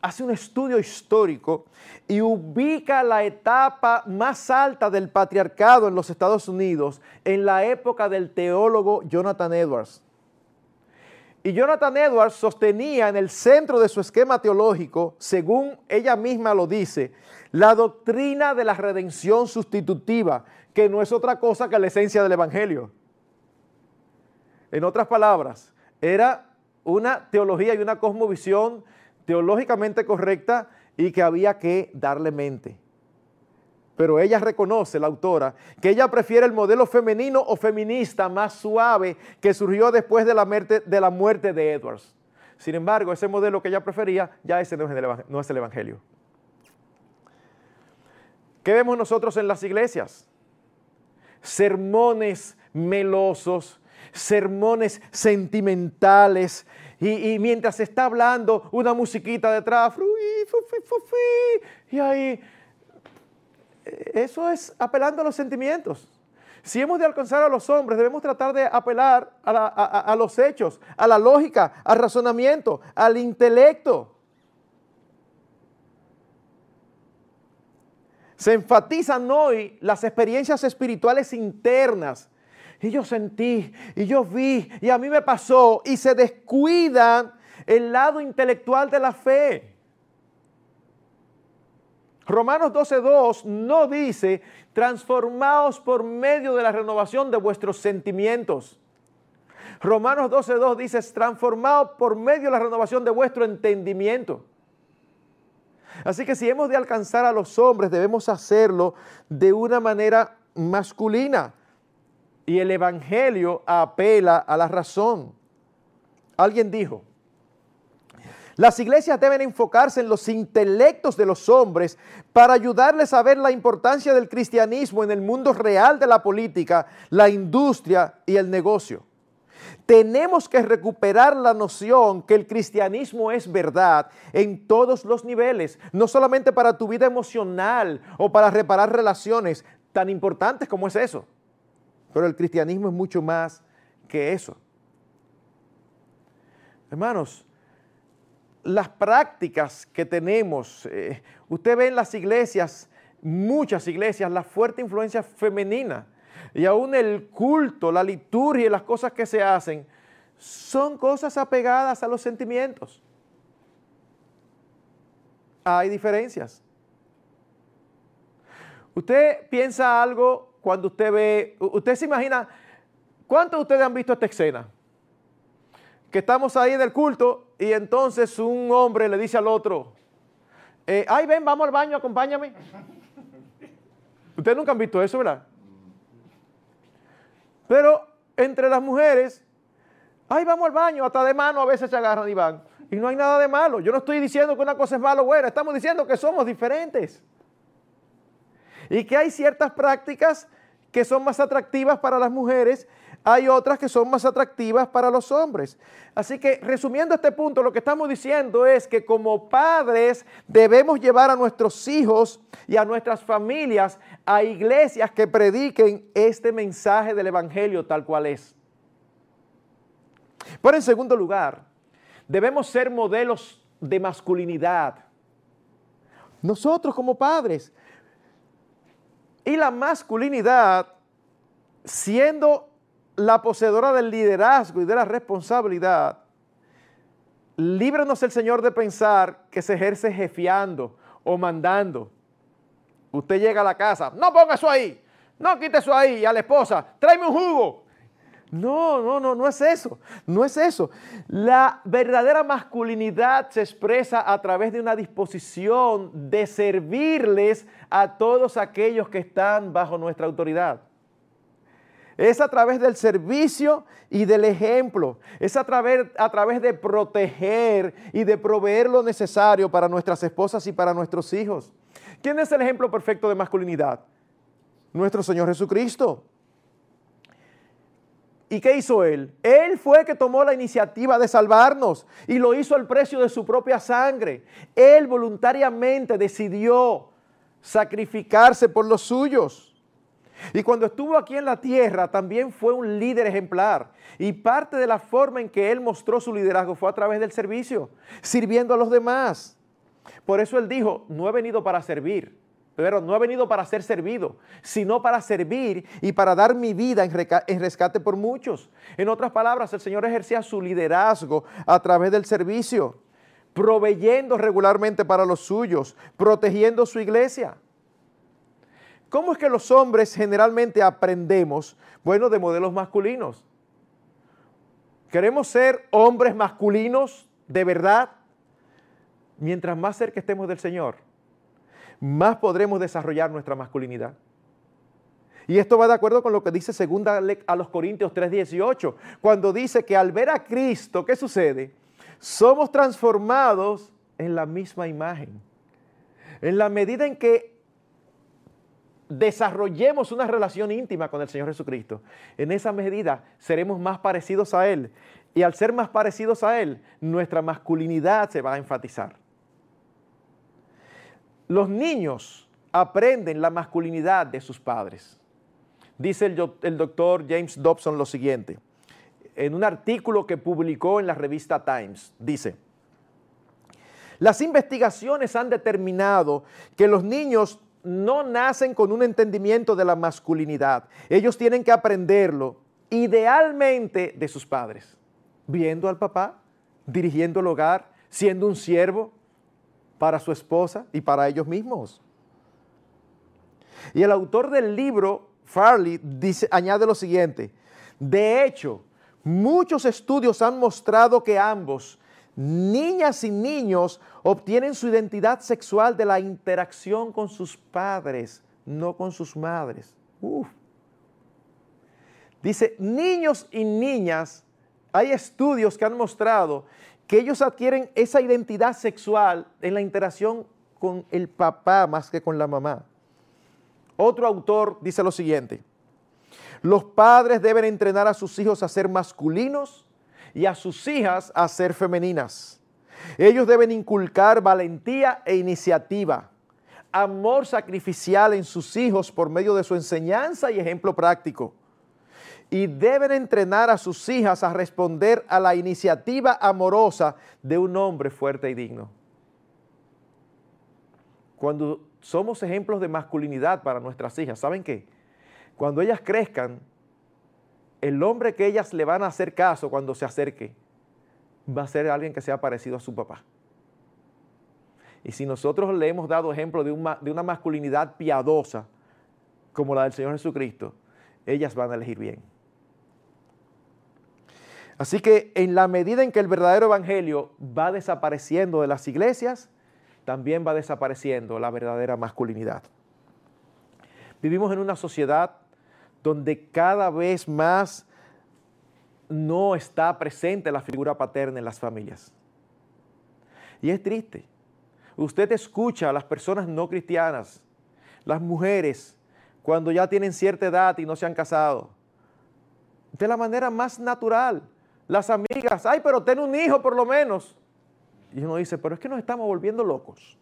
hace un estudio histórico y ubica la etapa más alta del patriarcado en los Estados Unidos en la época del teólogo Jonathan Edwards. Y Jonathan Edwards sostenía en el centro de su esquema teológico, según ella misma lo dice, la doctrina de la redención sustitutiva, que no es otra cosa que la esencia del Evangelio. En otras palabras, era una teología y una cosmovisión teológicamente correcta y que había que darle mente. Pero ella reconoce, la autora, que ella prefiere el modelo femenino o feminista más suave que surgió después de la muerte de, Edwards. Sin embargo, ese modelo que ella prefería, ya ese no es, el, Evangelio. ¿Qué vemos nosotros en las iglesias? Sermones melosos, sermones sentimentales, y, mientras está hablando, una musiquita detrás, y ahí, eso es apelando a los sentimientos. Si hemos de alcanzar a los hombres, debemos tratar de apelar a, los hechos, a la lógica, al razonamiento, al intelecto. Se enfatizan hoy las experiencias espirituales internas y yo sentí, y yo vi, y a mí me pasó, y se descuida el lado intelectual de la fe. Romanos 12.2 no dice, transformaos por medio de la renovación de vuestros sentimientos. Romanos 12.2 dice, transformaos por medio de la renovación de vuestro entendimiento. Así que si hemos de alcanzar a los hombres, debemos hacerlo de una manera masculina y el Evangelio apela a la razón. Alguien dijo, las iglesias deben enfocarse en los intelectos de los hombres para ayudarles a ver la importancia del cristianismo en el mundo real de la política, la industria y el negocio. Tenemos que recuperar la noción que el cristianismo es verdad en todos los niveles, no solamente para tu vida emocional o para reparar relaciones tan importantes como es eso. Pero el cristianismo es mucho más que eso. Hermanos, las prácticas que tenemos, eh, usted ve en las iglesias, muchas iglesias, la fuerte influencia femenina y aún el culto, la liturgia y las cosas que se hacen son cosas apegadas a los sentimientos. Hay diferencias. Usted piensa algo cuando usted ve, usted se imagina, ¿cuántos de ustedes han visto esta escena? Que estamos ahí en el culto y entonces un hombre le dice al otro, eh, ay ven, vamos al baño, acompáñame. Ustedes nunca han visto eso, ¿verdad? Pero entre las mujeres, ay vamos al baño, hasta de mano a veces se agarran y van. Y no hay nada de malo. Yo no estoy diciendo que una cosa es malo o buena, estamos diciendo que somos diferentes y que hay ciertas prácticas que son más atractivas para las mujeres, hay otras que son más atractivas para los hombres. Así que resumiendo este punto, lo que estamos diciendo es que como padres debemos llevar a nuestros hijos y a nuestras familias a iglesias que prediquen este mensaje del Evangelio tal cual es. Pero en segundo lugar, debemos ser modelos de masculinidad. Nosotros como padres y la masculinidad, siendo la poseedora del liderazgo y de la responsabilidad, líbranos el Señor de pensar que se ejerce jefiando o mandando. Usted llega a la casa, no ponga eso ahí, no quite eso ahí, a la esposa, tráeme un jugo. No, no, no, no es eso, no es eso. La verdadera masculinidad se expresa a través de una disposición de servirles a todos aquellos que están bajo nuestra autoridad. Es a través del servicio y del ejemplo. Es a través, a través de proteger y de proveer lo necesario para nuestras esposas y para nuestros hijos. ¿Quién es el ejemplo perfecto de masculinidad? Nuestro Señor Jesucristo. ¿Y qué hizo Él? Él fue que tomó la iniciativa de salvarnos y lo hizo al precio de su propia sangre. Él voluntariamente decidió sacrificarse por los suyos. Y cuando estuvo aquí en la tierra también fue un líder ejemplar. Y parte de la forma en que él mostró su liderazgo fue a través del servicio, sirviendo a los demás. Por eso él dijo, no he venido para servir, pero no he venido para ser servido, sino para servir y para dar mi vida en, rescate por muchos. En otras palabras, el Señor ejercía su liderazgo a través del servicio, proveyendo regularmente para los suyos, protegiendo su iglesia. ¿Cómo es que los hombres generalmente aprendemos? Bueno, de modelos masculinos. ¿Queremos ser hombres masculinos de verdad? Mientras más cerca estemos del Señor, más podremos desarrollar nuestra masculinidad. Y esto va de acuerdo con lo que dice segunda a los Corintios 3:18, cuando dice que al ver a Cristo, ¿qué sucede? Somos transformados en la misma imagen. En la medida en que desarrollemos una relación íntima con el Señor Jesucristo, en esa medida seremos más parecidos a Él. Y al ser más parecidos a Él, nuestra masculinidad se va a enfatizar. Los niños aprenden la masculinidad de sus padres. Dice el, doctor James Dobson lo siguiente, en un artículo que publicó en la revista Times, dice, las investigaciones han determinado que los niños no nacen con un entendimiento de la masculinidad. Ellos tienen que aprenderlo idealmente de sus padres, viendo al papá, dirigiendo el hogar, siendo un siervo para su esposa y para ellos mismos. Y el autor del libro, Farley, añade lo siguiente, de hecho, muchos estudios han mostrado que ambos niñas y niños obtienen su identidad sexual de la interacción con sus padres, no con sus madres. Dice, niños y niñas, hay estudios que han mostrado que ellos adquieren esa identidad sexual en la interacción con el papá más que con la mamá. Otro autor dice lo siguiente, los padres deben entrenar a sus hijos a ser masculinos y a sus hijas a ser femeninas. Ellos deben inculcar valentía e iniciativa, amor sacrificial en sus hijos por medio de su enseñanza y ejemplo práctico. Y deben entrenar a sus hijas a responder a la iniciativa amorosa de un hombre fuerte y digno. Cuando somos ejemplos de masculinidad para nuestras hijas, ¿saben qué? Cuando ellas crezcan, el hombre que ellas le van a hacer caso cuando se acerque va a ser alguien que sea parecido a su papá. Y si nosotros le hemos dado ejemplo de una, masculinidad piadosa, como la del Señor Jesucristo, ellas van a elegir bien. Así que en la medida en que el verdadero evangelio va desapareciendo de las iglesias, también va desapareciendo la verdadera masculinidad. Vivimos en una sociedad donde cada vez más no está presente la figura paterna en las familias. Y es triste. Usted escucha a las personas no cristianas, las mujeres, cuando ya tienen cierta edad y no se han casado, de la manera más natural. Las amigas, ay, pero ten un hijo por lo menos. Y uno dice, pero es que nos estamos volviendo locos.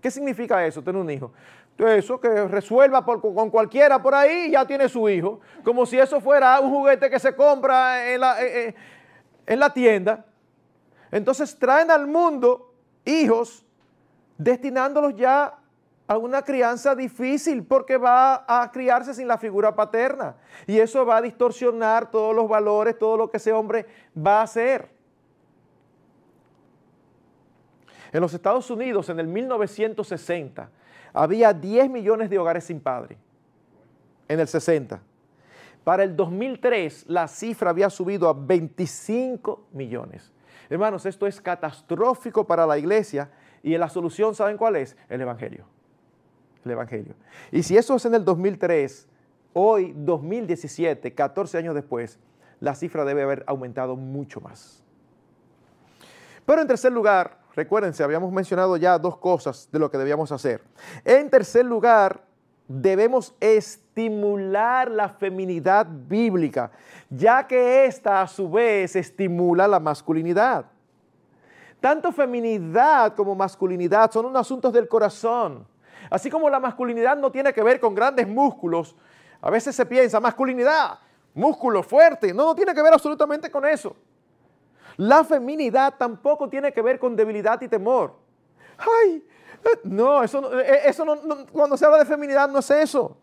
¿Qué significa eso, tener un hijo? Eso, que resuelva con cualquiera por ahí ya tiene su hijo. Como si eso fuera un juguete que se compra en la, eh, eh, en la tienda. Entonces traen al mundo hijos destinándolos ya a una crianza difícil porque va a criarse sin la figura paterna. Y eso va a distorsionar todos los valores, todo lo que ese hombre va a hacer. En los Estados Unidos, en el 1960, había 10 millones de hogares sin padre. En el 60. Para el 2003, la cifra había subido a 25 millones. Hermanos, esto es catastrófico para la iglesia y la solución, ¿saben cuál es? El Evangelio. El Evangelio. Y si eso es en el 2003, Hoy, 2017, 14 años después, la cifra debe haber aumentado mucho más. Pero en tercer lugar, recuérdense, habíamos mencionado ya dos cosas de lo que debíamos hacer. En tercer lugar, debemos estimular la feminidad bíblica, ya que ésta a su vez estimula la masculinidad. Tanto feminidad como masculinidad son unos asuntos del corazón. Así como la masculinidad no tiene que ver con grandes músculos, a veces se piensa masculinidad, músculo fuerte, no, no tiene que ver absolutamente con eso. La feminidad tampoco tiene que ver con debilidad y temor. Ay, no, eso, eh, eso no, cuando se habla de feminidad no es eso.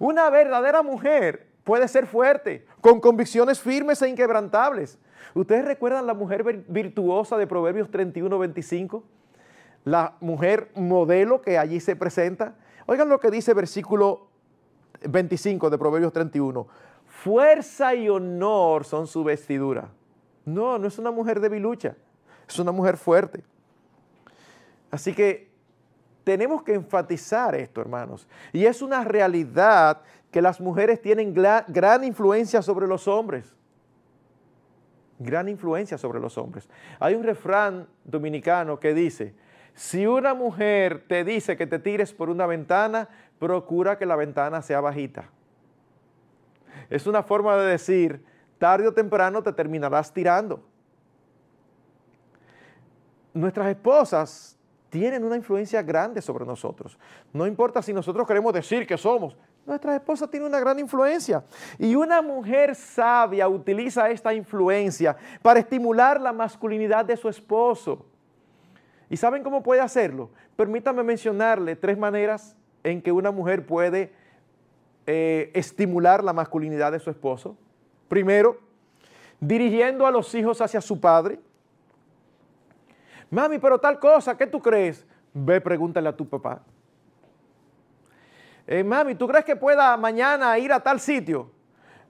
Una verdadera mujer puede ser fuerte, con convicciones firmes e inquebrantables. ¿Ustedes recuerdan la mujer virtuosa de Proverbios 31, 25? La mujer modelo que allí se presenta. Oigan lo que dice versículo 25 de Proverbios 31. Fuerza y honor son su vestidura. No, no es una mujer debilucha, es una mujer fuerte. Así que tenemos que enfatizar esto, hermanos. Y es una realidad que las mujeres tienen gran influencia sobre los hombres. Gran influencia sobre los hombres. Hay un refrán dominicano que dice, si una mujer te dice que te tires por una ventana, procura que la ventana sea bajita. Es una forma de decir, tarde o temprano te terminarás tirando. Nuestras esposas tienen una influencia grande sobre nosotros. No importa si nosotros queremos decir que somos, nuestra esposa tiene una gran influencia. Y una mujer sabia utiliza esta influencia para estimular la masculinidad de su esposo. ¿Y saben cómo puede hacerlo? Permítame mencionarle tres maneras en que una mujer puede eh, estimular la masculinidad de su esposo. Primero, dirigiendo a los hijos hacia su padre. Mami, pero tal cosa, ¿qué tú crees? Ve, pregúntale a tu papá. Eh, mami, ¿tú crees que pueda mañana ir a tal sitio?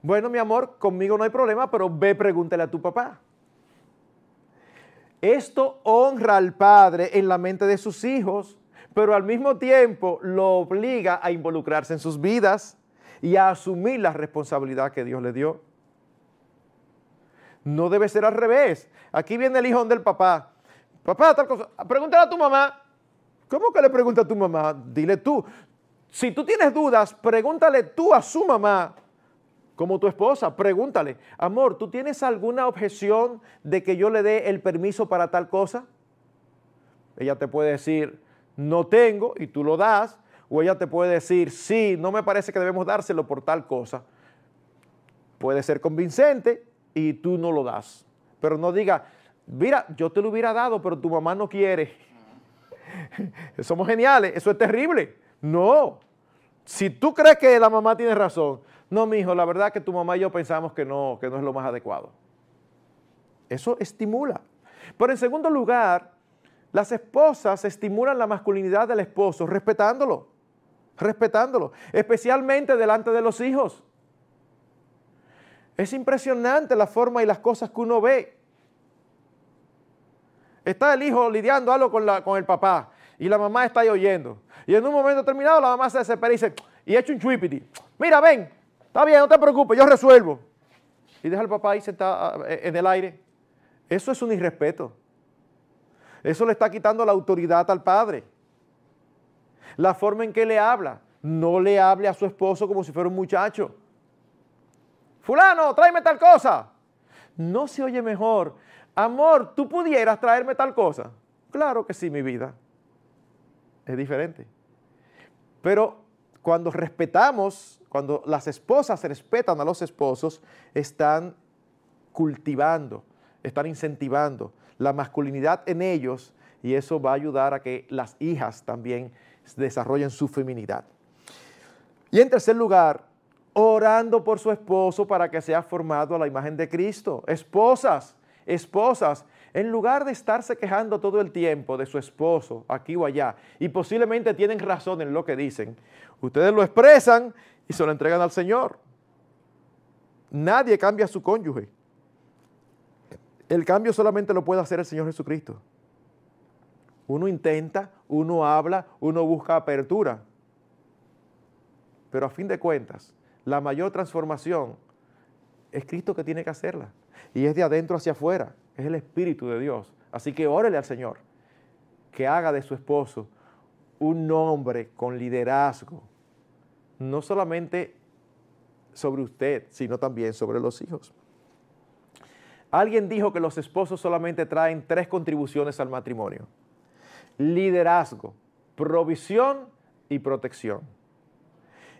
Bueno, mi amor, conmigo no hay problema, pero ve, pregúntale a tu papá. Esto honra al padre en la mente de sus hijos, pero al mismo tiempo lo obliga a involucrarse en sus vidas y a asumir la responsabilidad que Dios le dio. No debe ser al revés. Aquí viene el hijo del papá. Papá, tal cosa. Pregúntale a tu mamá. ¿Cómo que le pregunta a tu mamá? Dile tú. Si tú tienes dudas, pregúntale tú a su mamá, como tu esposa, pregúntale, amor, ¿tú tienes alguna objeción de que yo le dé el permiso para tal cosa? Ella te puede decir, no tengo, y tú lo das, o ella te puede decir, sí, no me parece que debemos dárselo por tal cosa. Puede ser convincente y tú no lo das. Pero no diga, mira, yo te lo hubiera dado, pero tu mamá no quiere. Somos geniales, eso es terrible. No. Si tú crees que la mamá tiene razón, no, mi hijo, la verdad que tu mamá y yo pensamos que no, que no es lo más adecuado. Eso estimula. Pero en segundo lugar, las esposas estimulan la masculinidad del esposo respetándolo, respetándolo, especialmente delante de los hijos. Es impresionante la forma y las cosas que uno ve. Está el hijo lidiando algo con, el papá y la mamá está ahí oyendo. Y en un momento determinado la mamá se desespera y dice, y echa un chuipiti. Mira, ven, está bien, no te preocupes, yo resuelvo. Y deja al papá ahí sentado ah, en el aire. Eso es un irrespeto. Eso le está quitando la autoridad al padre. La forma en que le habla. No le hable a su esposo como si fuera un muchacho. Fulano, tráeme tal cosa. No se oye mejor amor, ¿tú pudieras traerme tal cosa? Claro que sí, mi vida. Es diferente. Pero cuando respetamos, cuando las esposas respetan a los esposos, están cultivando, están incentivando la masculinidad en ellos y eso va a ayudar a que las hijas también desarrollen su feminidad. Y en tercer lugar, orando por su esposo para que sea formado a la imagen de Cristo. Esposas, esposas, en lugar de estarse quejando todo el tiempo de su esposo aquí o allá, y posiblemente tienen razón en lo que dicen, ustedes lo expresan y se lo entregan al Señor. Nadie cambia a su cónyuge. El cambio solamente lo puede hacer el Señor Jesucristo. Uno intenta, uno habla, uno busca apertura. Pero a fin de cuentas, la mayor transformación, es Cristo que tiene que hacerla. Y es de adentro hacia afuera, es el Espíritu de Dios. Así que órele al Señor que haga de su esposo un hombre con liderazgo, no solamente sobre usted, sino también sobre los hijos. Alguien dijo que los esposos solamente traen tres contribuciones al matrimonio. Liderazgo, provisión y protección.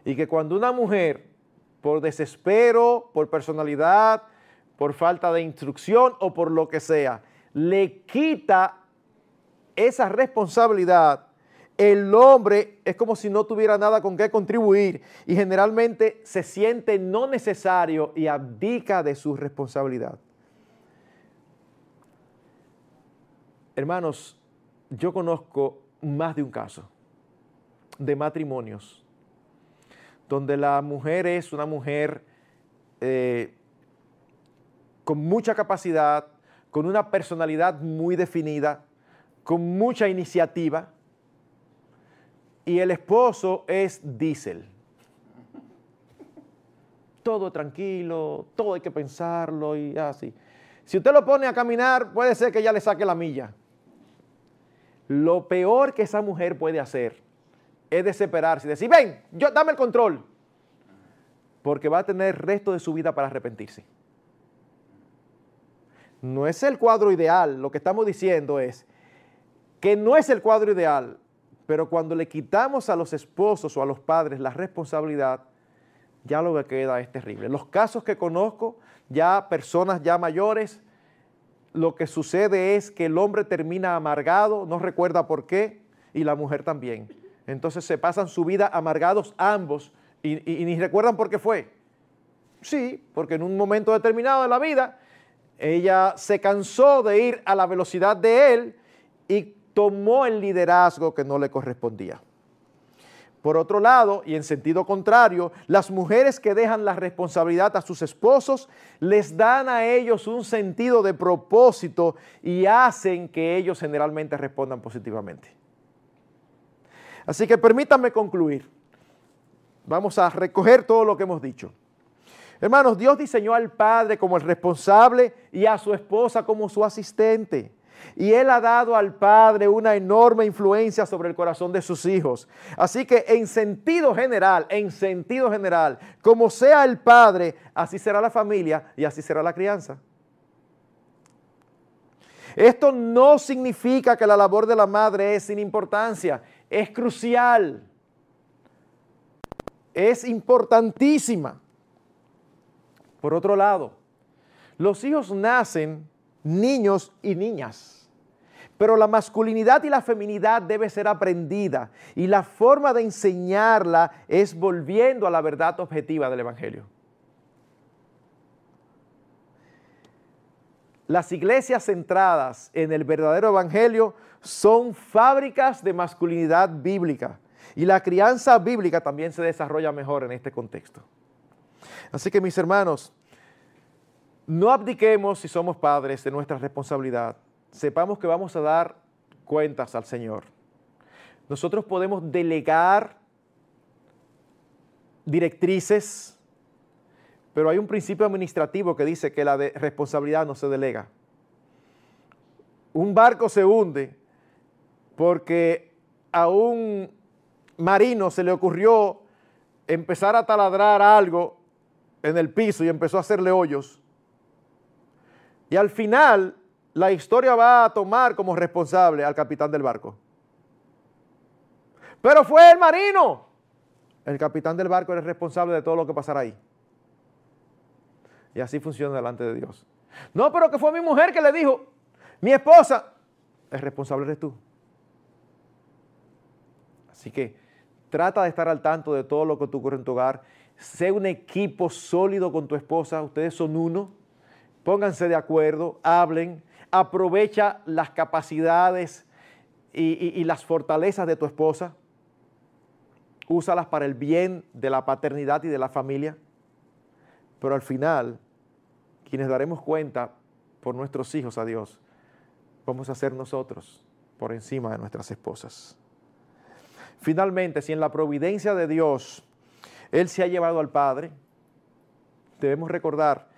Y que cuando una mujer, por desespero, por personalidad, por falta de instrucción o por lo que sea, le quita esa responsabilidad, el hombre es como si no tuviera nada con qué contribuir y generalmente se siente no necesario y abdica de su responsabilidad. Hermanos, yo conozco más de un caso de matrimonios donde la mujer es una mujer eh, con mucha capacidad, con una personalidad muy definida, con mucha iniciativa, y el esposo es diésel. Todo tranquilo, todo hay que pensarlo y así. Si usted lo pone a caminar, puede ser que ya le saque la milla. Lo peor que esa mujer puede hacer es desesperarse y decir, ven, yo, dame el control. Porque va a tener el resto de su vida para arrepentirse. No es el cuadro ideal, lo que estamos diciendo es que no es el cuadro ideal, pero cuando le quitamos a los esposos o a los padres la responsabilidad, ya lo que queda es terrible. Los casos que conozco, ya personas ya mayores, lo que sucede es que el hombre termina amargado, no recuerda por qué, y la mujer también. Entonces se pasan su vida amargados ambos y, ni recuerdan por qué fue. Sí, porque en un momento determinado de la vida ella se cansó de ir a la velocidad de él y tomó el liderazgo que no le correspondía. Por otro lado, y en sentido contrario, las mujeres que dejan la responsabilidad a sus esposos les dan a ellos un sentido de propósito y hacen que ellos generalmente respondan positivamente. Así que permítanme concluir. Vamos a recoger todo lo que hemos dicho. Hermanos, Dios diseñó al padre como el responsable y a su esposa como su asistente. Y Él ha dado al Padre una enorme influencia sobre el corazón de sus hijos. Así que en sentido general, en sentido general, como sea el Padre, así será la familia y así será la crianza. Esto no significa que la labor de la madre es sin importancia es crucial, es importantísima. Por otro lado, los hijos nacen niños y niñas, pero la masculinidad y la feminidad debe ser aprendida y la forma de enseñarla es volviendo a la verdad objetiva del Evangelio. Las iglesias centradas en el verdadero Evangelio son fábricas de masculinidad bíblica. Y la crianza bíblica también se desarrolla mejor en este contexto. Así que mis hermanos, no abdiquemos si somos padres de nuestra responsabilidad. Sepamos que vamos a dar cuentas al Señor. Nosotros podemos delegar directrices, pero hay un principio administrativo que dice que la responsabilidad no se delega. Un barco se hunde porque a un marino se le ocurrió empezar a taladrar algo en el piso y empezó a hacerle hoyos. Y al final la historia va a tomar como responsable al capitán del barco. Pero fue el marino. El capitán del barco era responsable de todo lo que pasara ahí. Y así funciona delante de Dios. No, pero que fue mi mujer que le dijo, mi esposa, el responsable eres tú. Así que trata de estar al tanto de todo lo que ocurre en tu hogar. Sé un equipo sólido con tu esposa. Ustedes son uno. Pónganse de acuerdo, hablen, aprovecha las capacidades y, y las fortalezas de tu esposa. Úsalas para el bien de la paternidad y de la familia. Pero al final, quienes daremos cuenta por nuestros hijos a Dios, vamos a ser nosotros por encima de nuestras esposas. Finalmente, si en la providencia de Dios Él se ha llevado al Padre. Debemos recordar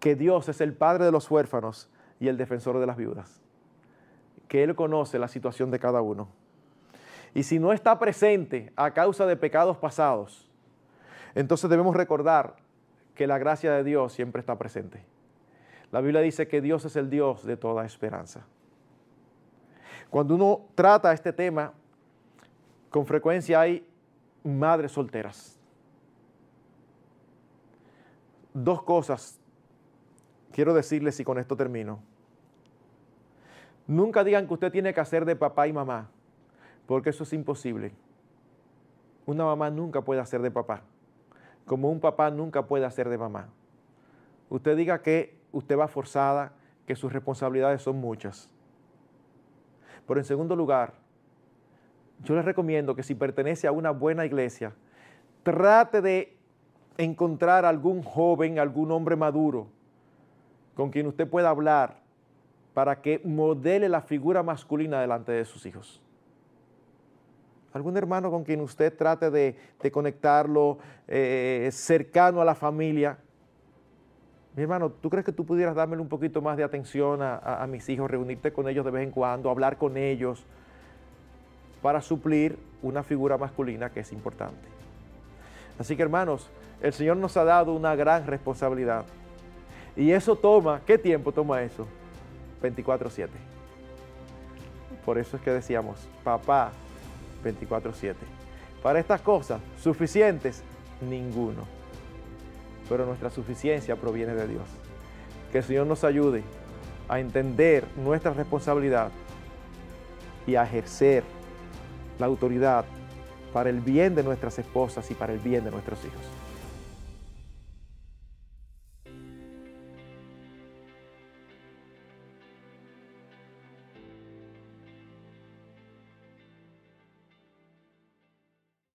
que Dios es el Padre de los huérfanos y el defensor de las viudas. Que Él conoce la situación de cada uno. Y si no está presente a causa de pecados pasados, entonces debemos recordar que la gracia de Dios siempre está presente. La Biblia dice que Dios es el Dios de toda esperanza. Cuando uno trata este tema, con frecuencia hay madres solteras. Dos cosas quiero decirles y con esto termino. Nunca digan que usted tiene que hacer de papá y mamá, porque eso es imposible. Una mamá nunca puede hacer de papá, como un papá nunca puede hacer de mamá. Usted diga que usted va forzada, que sus responsabilidades son muchas. Pero en segundo lugar, yo les recomiendo que si pertenece a una buena iglesia, trate de encontrar algún joven, algún hombre maduro con quien usted pueda hablar para que modele la figura masculina delante de sus hijos. Algún hermano con quien usted trate de, conectarlo eh, cercano a la familia. Mi hermano, ¿tú crees que tú pudieras darme un poquito más de atención a mis hijos, reunirte con ellos de vez en cuando, hablar con ellos? para suplir una figura masculina que es importante. Así que hermanos, el Señor nos ha dado una gran responsabilidad. Y eso toma, ¿qué tiempo toma eso? 24/7. Por eso es que decíamos, papá, 24/7. Para estas cosas, suficientes, ninguno. Pero nuestra suficiencia proviene de Dios. Que el Señor nos ayude a entender nuestra responsabilidad y a ejercer la autoridad para el bien de nuestras esposas y para el bien de nuestros hijos.